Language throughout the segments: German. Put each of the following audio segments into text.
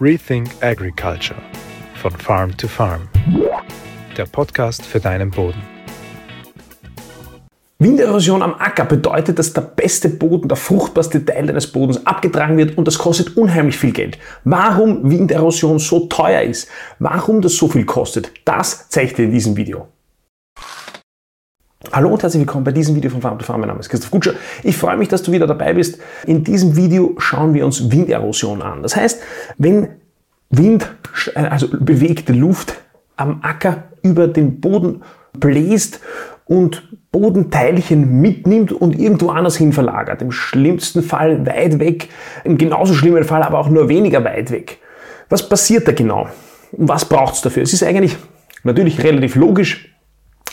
Rethink Agriculture von Farm to Farm. Der Podcast für deinen Boden. Winderosion am Acker bedeutet, dass der beste Boden, der fruchtbarste Teil deines Bodens abgetragen wird und das kostet unheimlich viel Geld. Warum Winderosion so teuer ist, warum das so viel kostet, das zeige ich dir in diesem Video. Hallo und herzlich willkommen bei diesem Video von Farm to Farm. Mein Name ist Christoph Gutscher. Ich freue mich, dass du wieder dabei bist. In diesem Video schauen wir uns Winderosion an. Das heißt, wenn Wind, also bewegte Luft am Acker über den Boden bläst und Bodenteilchen mitnimmt und irgendwo anders hin verlagert. Im schlimmsten Fall weit weg, im genauso schlimmen Fall aber auch nur weniger weit weg. Was passiert da genau? Und was braucht es dafür? Es ist eigentlich natürlich relativ logisch.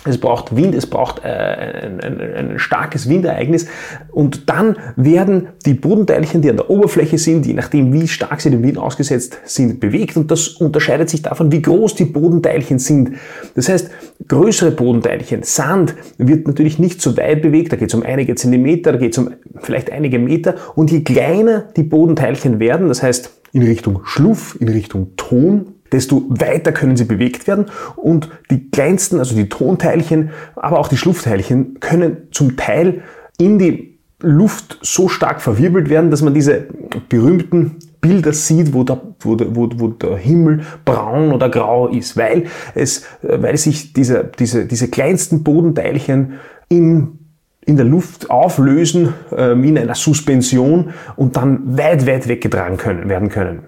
Es braucht Wind, es braucht äh, ein, ein, ein, starkes Windereignis. Und dann werden die Bodenteilchen, die an der Oberfläche sind, je nachdem wie stark sie dem Wind ausgesetzt sind, bewegt. Und das unterscheidet sich davon, wie groß die Bodenteilchen sind. Das heißt, größere Bodenteilchen, Sand wird natürlich nicht so weit bewegt, da geht es um einige Zentimeter, da geht es um vielleicht einige Meter. Und je kleiner die Bodenteilchen werden, das heißt in Richtung Schluff, in Richtung Ton, desto weiter können sie bewegt werden und die kleinsten, also die Tonteilchen, aber auch die Schluffteilchen können zum Teil in die Luft so stark verwirbelt werden, dass man diese berühmten Bilder sieht, wo der, wo, der, wo, der Himmel braun oder grau ist, weil, es, weil sich diese, diese, diese kleinsten Bodenteilchen in, in der Luft auflösen, äh, in einer Suspension und dann weit, weit weggetragen können, werden können.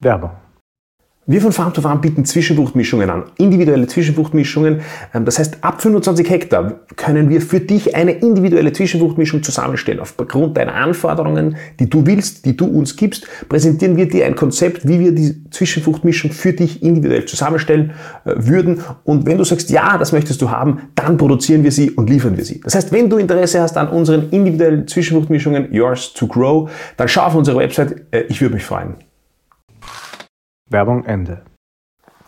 Werbung. Wir von Farm to Farm bieten Zwischenfruchtmischungen an, individuelle Zwischenfruchtmischungen. Ähm, das heißt, ab 25 Hektar können wir für dich eine individuelle Zwischenfruchtmischung zusammenstellen. Aufgrund deiner Anforderungen, die du willst, die du uns gibst, präsentieren wir dir ein Konzept, wie wir die Zwischenfruchtmischung für dich individuell zusammenstellen äh, würden. Und wenn du sagst, ja, das möchtest du haben, dann produzieren wir sie und liefern wir sie. Das heißt, wenn du Interesse hast an unseren individuellen Zwischenfruchtmischungen, yours to grow, dann schau auf unsere Website. Äh, ich würde mich freuen. Werbung Ende.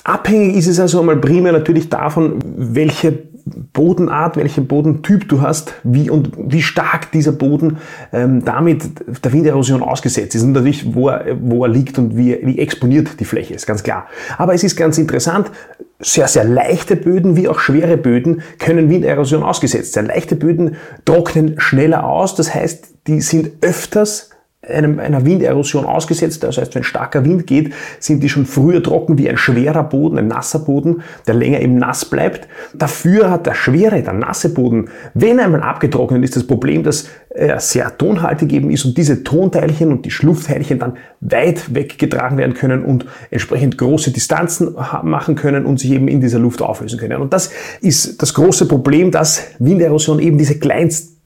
Abhängig ist es also einmal primär natürlich davon, welche Bodenart, welchen Bodentyp du hast, wie und wie stark dieser Boden ähm, damit der Winderosion ausgesetzt ist und natürlich, wo er, wo er liegt und wie, wie exponiert die Fläche ist, ganz klar. Aber es ist ganz interessant, sehr, sehr leichte Böden wie auch schwere Böden können Winderosion ausgesetzt sein. Leichte Böden trocknen schneller aus, das heißt, die sind öfters einem, einer Winderosion ausgesetzt. Das heißt, wenn starker Wind geht, sind die schon früher trocken wie ein schwerer Boden, ein nasser Boden, der länger im Nass bleibt. Dafür hat der schwere, der nasse Boden, wenn einmal abgetrocknet ist, das Problem, dass er sehr tonhaltig eben ist und diese Tonteilchen und die Schluffteilchen dann weit weggetragen werden können und entsprechend große Distanzen machen können und sich eben in dieser Luft auflösen können. Und das ist das große Problem, dass Winderosion eben diese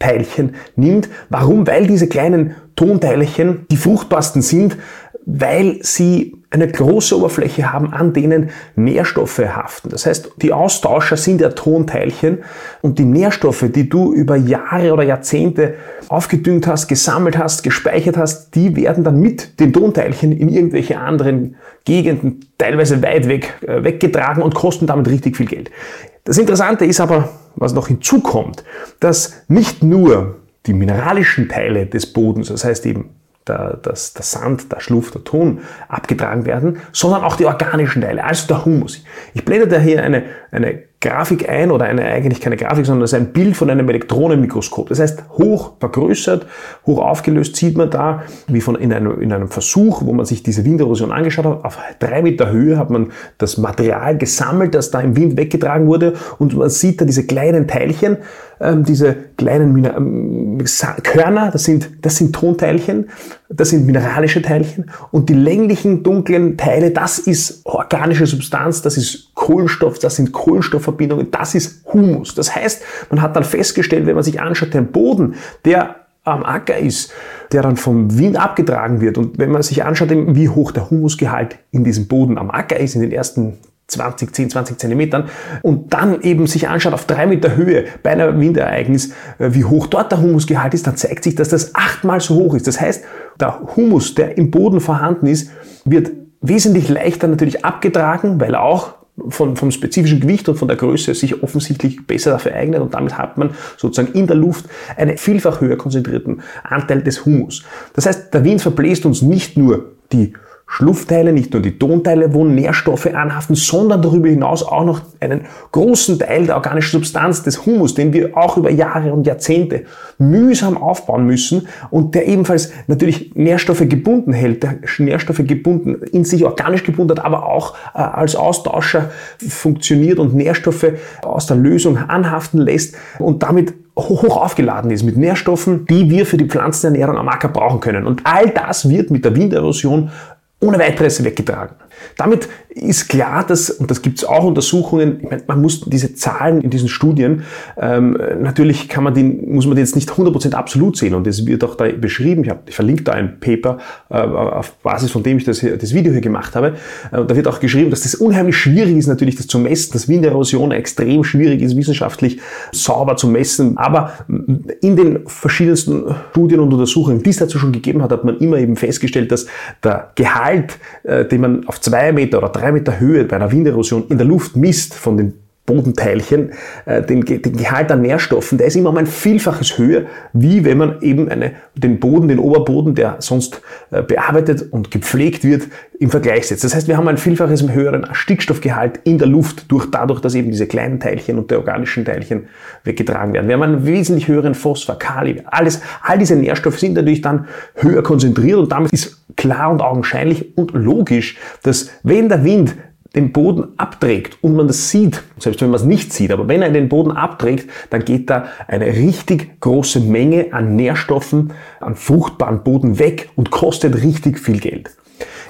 Kleinstteilchen nimmt. Warum? Weil diese kleinen Tonteilchen die fruchtbarsten sind, weil sie eine große Oberfläche haben, an denen Nährstoffe haften. Das heißt, die Austauscher sind ja Tonteilchen und die Nährstoffe, die du über Jahre oder Jahrzehnte aufgedüngt hast, gesammelt hast, gespeichert hast, die werden dann mit den Tonteilchen in irgendwelche anderen Gegenden, teilweise weit weg, äh, weggetragen und kosten damit richtig viel Geld. Das Interessante ist aber, was noch hinzukommt, dass nicht nur die mineralischen Teile des Bodens, das heißt eben der, das, der Sand, der Schluff, der Ton abgetragen werden, sondern auch die organischen Teile, also der Humus. Ich blende da hier eine, eine Grafik ein oder eine, eigentlich keine Grafik, sondern es ist ein Bild von einem Elektronenmikroskop. Das heißt, hoch vergrößert, hoch aufgelöst sieht man da, wie von in einem, in einem Versuch, wo man sich diese Winderosion angeschaut hat, auf drei Meter Höhe hat man das Material gesammelt, das da im Wind weggetragen wurde und man sieht da diese kleinen Teilchen, ähm, diese kleinen Mina ähm, Körner, das sind, das sind Tonteilchen, das sind mineralische Teilchen und die länglichen dunklen Teile, das ist organische Substanz, das ist Kohlenstoff, das sind Kohlenstoffverbindungen, das ist Humus. Das heißt, man hat dann festgestellt, wenn man sich anschaut, den Boden, der am Acker ist, der dann vom Wind abgetragen wird und wenn man sich anschaut, wie hoch der Humusgehalt in diesem Boden am Acker ist, in den ersten 20, 10, 20 Zentimetern und dann eben sich anschaut auf drei Meter Höhe bei einem Windereignis, äh, wie hoch dort der Humusgehalt ist, dann zeigt sich, dass das achtmal so hoch ist. Das heißt, der Humus, der im Boden vorhanden ist, wird wesentlich leichter natürlich abgetragen, weil er auch von, vom spezifischen Gewicht und von der Größe sich offensichtlich besser dafür eignet und damit hat man sozusagen in der Luft einen vielfach höher konzentrierten Anteil des Humus. Das heißt, der Wind verbläst uns nicht nur die Schluffteile, nicht nur die Tonteile, wo Nährstoffe anhaften, sondern darüber hinaus auch noch einen großen Teil der organischen Substanz des Humus, den wir auch über Jahre und Jahrzehnte mühsam aufbauen müssen und der ebenfalls natürlich Nährstoffe gebunden hält, der Nährstoffe gebunden, in sich organisch gebunden hat, aber auch äh, als Austauscher funktioniert und Nährstoffe aus der Lösung anhaften lässt und damit hoch aufgeladen ist mit Nährstoffen, die wir für die Pflanzenernährung am Acker brauchen können. Und all das wird mit der Winderosion ohne weiteres weggetragen. Damit ist klar, dass, und das gibt es auch Untersuchungen, ich meine, man muss diese Zahlen in diesen Studien, ähm, natürlich kann man den, muss man den jetzt nicht 100% absolut sehen und das wird auch da beschrieben, ich, hab, ich verlinke da ein Paper, äh, auf Basis von dem ich das, hier, das Video hier gemacht habe, äh, da wird auch geschrieben, dass das unheimlich schwierig ist natürlich das zu messen, dass Winderosion extrem schwierig ist, wissenschaftlich sauber zu messen, aber in den verschiedensten Studien und Untersuchungen, die es dazu schon gegeben hat, hat man immer eben festgestellt, dass der Gehalt, äh, den man auf zwei Meter oder drei Meter Höhe bei einer Winderosion in der Luft misst von den Bodenteilchen, äh, den, den Gehalt an Nährstoffen, der ist immer um ein Vielfaches höher, wie wenn man eben eine, den Boden, den Oberboden, der sonst äh, bearbeitet und gepflegt wird, im Vergleich setzt. Das heißt, wir haben ein Vielfaches höheren Stickstoffgehalt in der Luft, durch, dadurch, dass eben diese kleinen Teilchen und die organischen Teilchen weggetragen werden. Wir haben einen wesentlich höheren Phosphor, Kali, alles, all diese Nährstoffe sind natürlich dann höher konzentriert und damit ist klar und augenscheinlich und logisch, dass wenn der Wind den Boden abträgt und man das sieht, selbst wenn man es nicht sieht, aber wenn er den Boden abträgt, dann geht da eine richtig große Menge an Nährstoffen, an fruchtbaren Boden weg und kostet richtig viel Geld.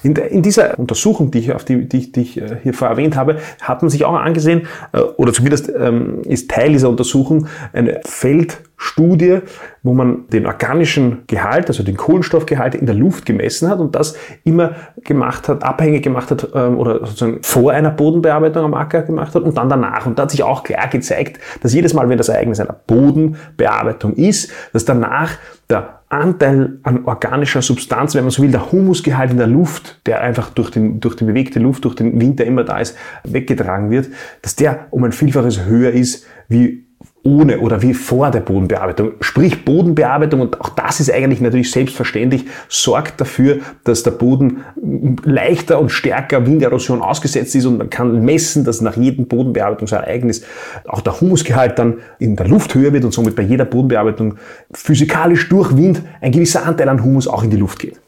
In, in dieser Untersuchung, die ich, auf die, die, die ich äh, hier vorher erwähnt habe, hat man sich auch angesehen, äh, oder zumindest ähm, ist Teil dieser Untersuchung eine Feldstudie, wo man den organischen Gehalt, also den Kohlenstoffgehalt in der Luft gemessen hat und das immer gemacht hat, abhängig gemacht hat ähm, oder sozusagen vor einer Bodenbearbeitung am Acker gemacht hat und dann danach. Und da hat sich auch klar gezeigt, dass jedes Mal, wenn das Ereignis einer Bodenbearbeitung ist, dass danach der Anteil an organischer Substanz, wenn man so will, der Humusgehalt in der Luft, der einfach durch, den, durch die bewegte Luft, durch den Wind, immer da ist, weggetragen wird, dass der um ein Vielfaches höher ist wie ohne oder wie vor der Bodenbearbeitung. Sprich Bodenbearbeitung, und auch das ist eigentlich natürlich selbstverständlich, sorgt dafür, dass der Boden leichter und stärker Winderosion ausgesetzt ist und man kann messen, dass nach jedem Bodenbearbeitungsereignis auch der Humusgehalt dann in der Luft höher wird und somit bei jeder Bodenbearbeitung physikalisch durch Wind ein gewisser Anteil an Humus auch in die Luft geht.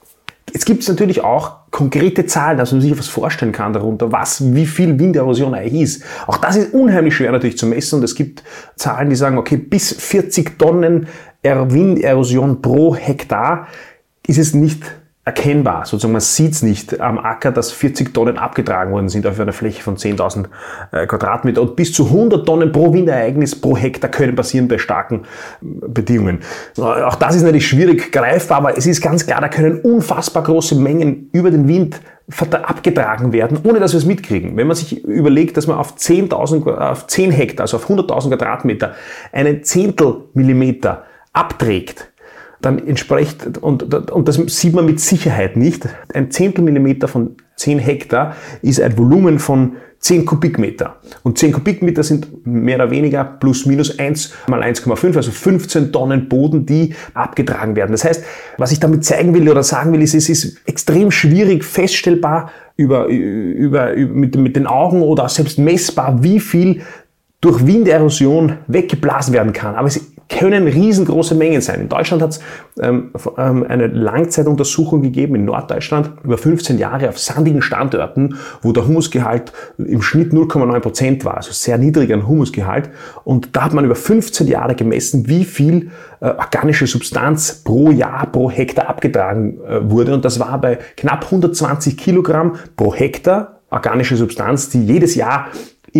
Jetzt gibt es natürlich auch konkrete Zahlen, dass man sich etwas vorstellen kann darunter, was, wie viel Winderosion eigentlich ist. Auch das ist unheimlich schwer natürlich zu messen und es gibt Zahlen, die sagen, okay, bis 40 Tonnen Winderosion pro Hektar ist es nicht erkennbar. Sozusagen, man sieht es nicht am Acker, dass 40 Tonnen abgetragen worden sind auf einer Fläche von 10.000 äh, Quadratmeter. Und bis zu 100 Tonnen pro Windereignis pro Hektar können passieren bei starken äh, Bedingungen. Auch das ist natürlich schwierig greifbar, aber es ist ganz klar, da können unfassbar große Mengen über den Wind abgetragen werden, ohne dass wir es mitkriegen. Wenn man sich überlegt, dass man auf 10.000, auf 10 Hektar, also auf 100.000 Quadratmeter, einen Zehntel Millimeter abträgt, dann entspricht, und, und das sieht man mit Sicherheit nicht, ein Zehntel Millimeter von 10 Hektar ist ein Volumen von 10 Kubikmeter. Und 10 Kubikmeter sind mehr oder weniger plus minus 1 mal 1,5, also 15 Tonnen Boden, die abgetragen werden. Das heißt, was ich damit zeigen will oder sagen will, ist, es ist extrem schwierig feststellbar über, über, über mit, mit den Augen oder selbst messbar, wie viel durch Winderosion weggeblasen werden kann. Aber es können riesengroße Mengen sein. In Deutschland hat es ähm, ähm, eine Langzeituntersuchung gegeben in Norddeutschland über 15 Jahre auf sandigen Standorten, wo der Humusgehalt im Schnitt 0,9 Prozent war, also sehr niedriger Humusgehalt. Und da hat man über 15 Jahre gemessen, wie viel äh, organische Substanz pro Jahr, pro Hektar abgetragen äh, wurde. Und das war bei knapp 120 Kilogramm pro Hektar organische Substanz, die jedes Jahr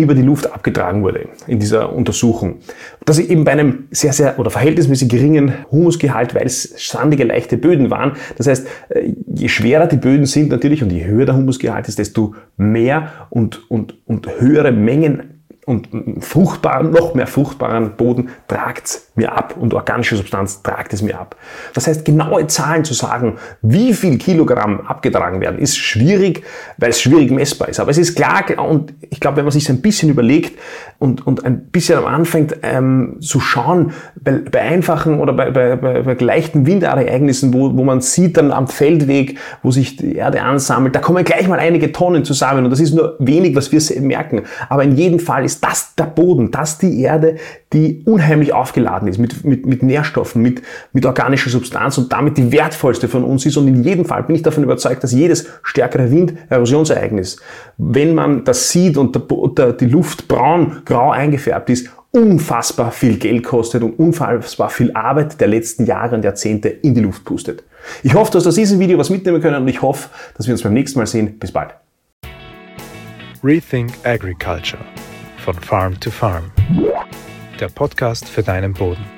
über die Luft abgetragen wurde in dieser Untersuchung. Das eben bei einem sehr, sehr oder verhältnismäßig geringen Humusgehalt, weil es sandige, leichte Böden waren. Das heißt, äh, je schwerer die Böden sind natürlich und je höher der Humusgehalt ist, desto mehr und, und, und höhere Mengen und fruchtbaren, noch mehr fruchtbaren Boden tragt mir ab und organische Substanz tragt es mir ab. Das heißt, genaue Zahlen zu sagen, wie viel Kilogramm abgetragen werden, ist schwierig, weil es schwierig messbar ist. Aber es ist klar, und ich glaube, wenn man sich ein bisschen überlegt und, und ein bisschen anfängt ähm, zu schauen, bei, bei einfachen oder bei, bei, bei, bei leichten Windereignissen, wo, wo man sieht dann am Feldweg, wo sich die Erde ansammelt, da kommen gleich mal einige Tonnen zusammen und das ist nur wenig, was wir merken. Aber in jedem Fall ist das der Boden, das die Erde, die unheimlich aufgeladen ist mit, mit, mit Nährstoffen, mit, mit organischer Substanz und damit die wertvollste von uns ist. Und in jedem Fall bin ich davon überzeugt, dass jedes stärkere Wind-Erosionsereignis, wenn man das sieht und der, der, die Luft braun, grau eingefärbt ist, unfassbar viel Geld kostet und unfassbar viel Arbeit der letzten Jahre und Jahrzehnte in die Luft pustet. Ich hoffe, du hast aus diesem Video was mitnehmen können und ich hoffe, dass wir uns beim nächsten Mal sehen. Bis bald. Rethink Agriculture von Farm to Farm. Der Podcast für deinen Boden.